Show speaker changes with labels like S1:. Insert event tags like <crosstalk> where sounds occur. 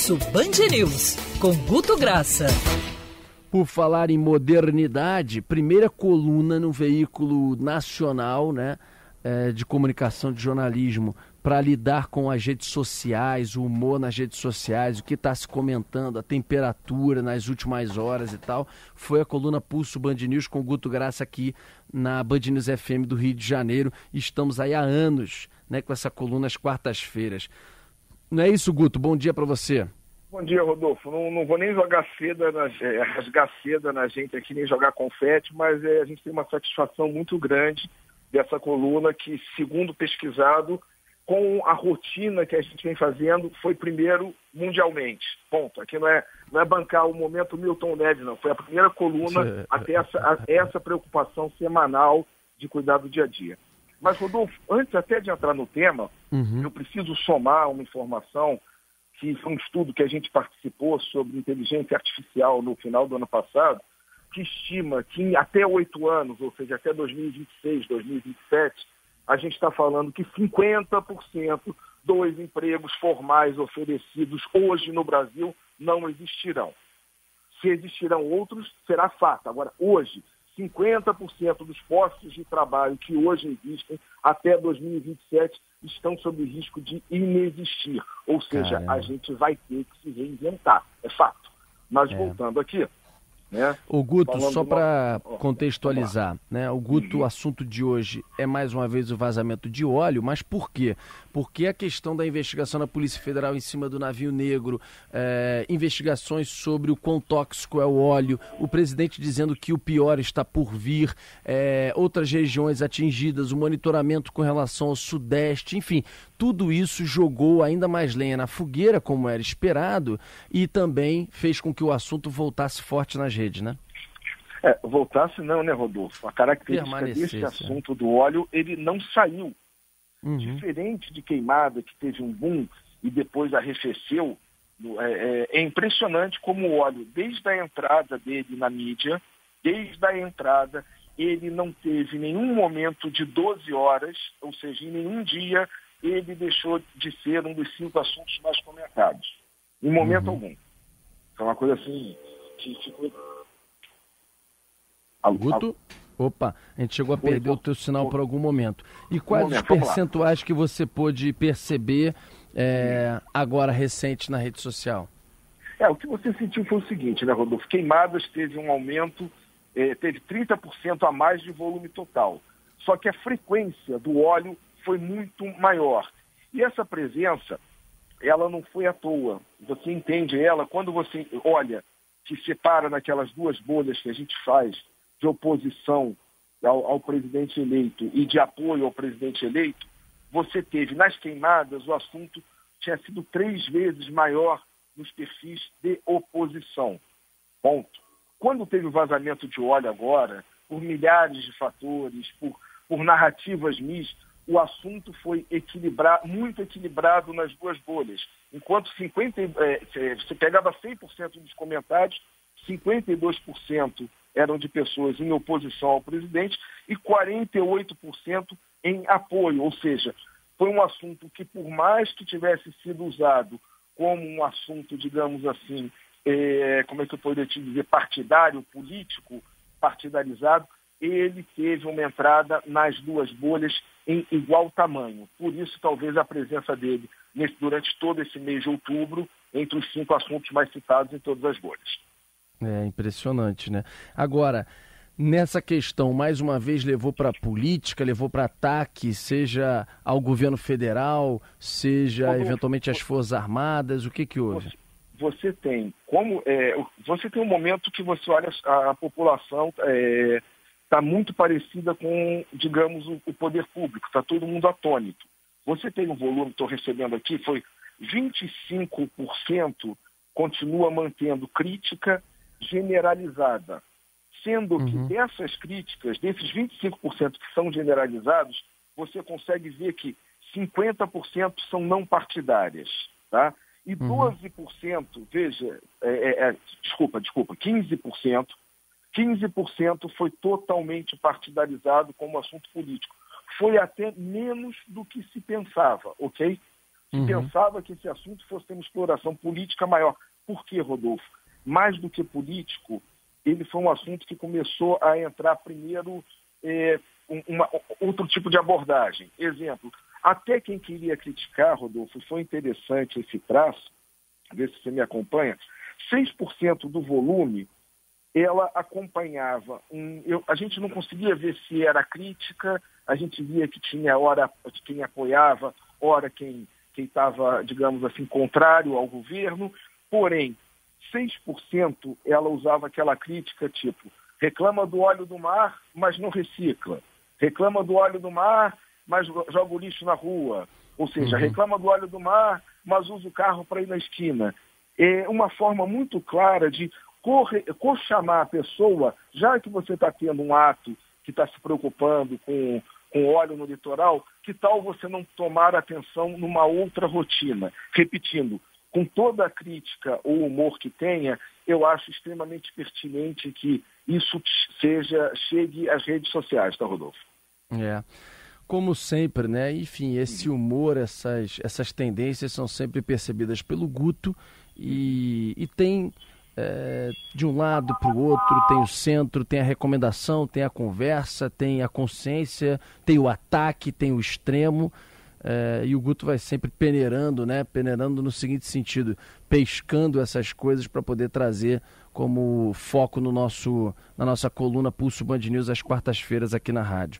S1: Pulso Band News, com Guto Graça.
S2: Por falar em modernidade, primeira coluna no veículo nacional né, é, de comunicação de jornalismo para lidar com as redes sociais, o humor nas redes sociais, o que está se comentando, a temperatura nas últimas horas e tal, foi a coluna Pulso Band News com Guto Graça aqui na Band News FM do Rio de Janeiro. Estamos aí há anos né, com essa coluna às quartas-feiras. Não é isso, Guto? Bom dia para você.
S3: Bom dia, Rodolfo. Não, não vou nem jogar seda, na, é, rasgar seda na gente aqui, nem jogar confete, mas é, a gente tem uma satisfação muito grande dessa coluna que, segundo pesquisado, com a rotina que a gente vem fazendo, foi primeiro mundialmente. Ponto. Aqui não é, não é bancar o momento Milton Neves, não. Foi a primeira coluna <laughs> até essa, a, essa preocupação semanal de cuidar do dia a dia. Mas, Rodolfo, antes até de entrar no tema, uhum. eu preciso somar uma informação que foi um estudo que a gente participou sobre inteligência artificial no final do ano passado, que estima que em até oito anos, ou seja, até 2026, 2027, a gente está falando que 50% dos empregos formais oferecidos hoje no Brasil não existirão. Se existirão outros, será fato. Agora, hoje, 50% dos postos de trabalho que hoje existem até 2027 estão sob risco de inexistir. Ou seja, Caramba. a gente vai ter que se reinventar. É fato. Mas é. voltando aqui, né?
S2: O Guto, Falando só para contextualizar, né? O Guto, uhum. o assunto de hoje é mais uma vez o vazamento de óleo, mas por quê? Porque a questão da investigação da Polícia Federal em cima do navio negro, é, investigações sobre o quão tóxico é o óleo, o presidente dizendo que o pior está por vir, é, outras regiões atingidas, o monitoramento com relação ao Sudeste, enfim, tudo isso jogou ainda mais lenha na fogueira, como era esperado, e também fez com que o assunto voltasse forte nas redes, né?
S3: É, voltasse não, né, Rodolfo? A característica desse é. assunto do óleo, ele não saiu. Uhum. Diferente de queimada, que teve um boom e depois arrefeceu, é, é, é, impressionante como o óleo, desde a entrada dele na mídia, desde a entrada, ele não teve nenhum momento de 12 horas, ou seja, em nenhum dia ele deixou de ser um dos cinco assuntos mais comentados. Em momento uhum. algum. É uma coisa assim que ficou
S2: Guto? Opa, a gente chegou a perder o teu sinal por algum momento. E quais momento, os percentuais que você pôde perceber é, agora recente na rede social?
S3: É, o que você sentiu foi o seguinte, né, Rodolfo? Queimadas teve um aumento, eh, teve 30% a mais de volume total. Só que a frequência do óleo foi muito maior. E essa presença, ela não foi à toa. Você entende ela quando você olha, que separa naquelas duas bolhas que a gente faz de oposição ao, ao presidente eleito e de apoio ao presidente eleito, você teve nas queimadas o assunto tinha sido três vezes maior nos perfis de oposição. Ponto. Quando teve o vazamento de óleo agora, por milhares de fatores, por, por narrativas mistas, o assunto foi equilibrar, muito equilibrado nas duas bolhas. Enquanto 50, é, você pegava 100% dos comentários, 52% eram de pessoas em oposição ao presidente e 48% em apoio, ou seja, foi um assunto que, por mais que tivesse sido usado como um assunto, digamos assim, é, como é que eu poderia te dizer, partidário, político, partidarizado, ele teve uma entrada nas duas bolhas em igual tamanho. Por isso, talvez a presença dele nesse, durante todo esse mês de outubro, entre os cinco assuntos mais citados em todas as bolhas.
S2: É impressionante, né? Agora, nessa questão, mais uma vez levou para a política, levou para ataque, seja ao governo federal, seja eventualmente às Forças Armadas, o que que houve?
S3: Você tem como é, você tem um momento que você olha a, a população está é, muito parecida com, digamos, o, o poder público, está todo mundo atônito. Você tem um volume, estou recebendo aqui, foi 25% continua mantendo crítica generalizada, sendo que uhum. dessas críticas, desses 25% que são generalizados, você consegue ver que 50% são não partidárias, tá? E 12%, uhum. veja, é, é, é, desculpa, desculpa, 15%, 15% foi totalmente partidarizado como assunto político. Foi até menos do que se pensava, ok? que uhum. pensava que esse assunto fosse ter uma exploração política maior. Por que, Rodolfo? Mais do que político, ele foi um assunto que começou a entrar primeiro é, uma, outro tipo de abordagem. Exemplo, até quem queria criticar, Rodolfo, foi interessante esse traço, ver se você me acompanha, 6% do volume ela acompanhava. Um, eu, a gente não conseguia ver se era crítica, a gente via que tinha hora quem apoiava, hora quem estava, digamos assim, contrário ao governo, porém, 6% ela usava aquela crítica tipo, reclama do óleo do mar, mas não recicla. Reclama do óleo do mar, mas joga o lixo na rua. Ou seja, uhum. reclama do óleo do mar, mas usa o carro para ir na esquina. É uma forma muito clara de co-chamar a pessoa, já que você está tendo um ato que está se preocupando com, com óleo no litoral, que tal você não tomar atenção numa outra rotina? Repetindo, com toda a crítica ou humor que tenha, eu acho extremamente pertinente que isso seja chegue às redes sociais, tá, Rodolfo?
S2: É. Como sempre, né? Enfim, esse humor, essas, essas tendências são sempre percebidas pelo Guto e, e tem é, de um lado para o outro, tem o centro, tem a recomendação, tem a conversa, tem a consciência, tem o ataque, tem o extremo. É, e o Guto vai sempre peneirando, né? Peneirando no seguinte sentido, pescando essas coisas para poder trazer como foco no nosso, na nossa coluna Pulso Band News às quartas-feiras aqui na rádio.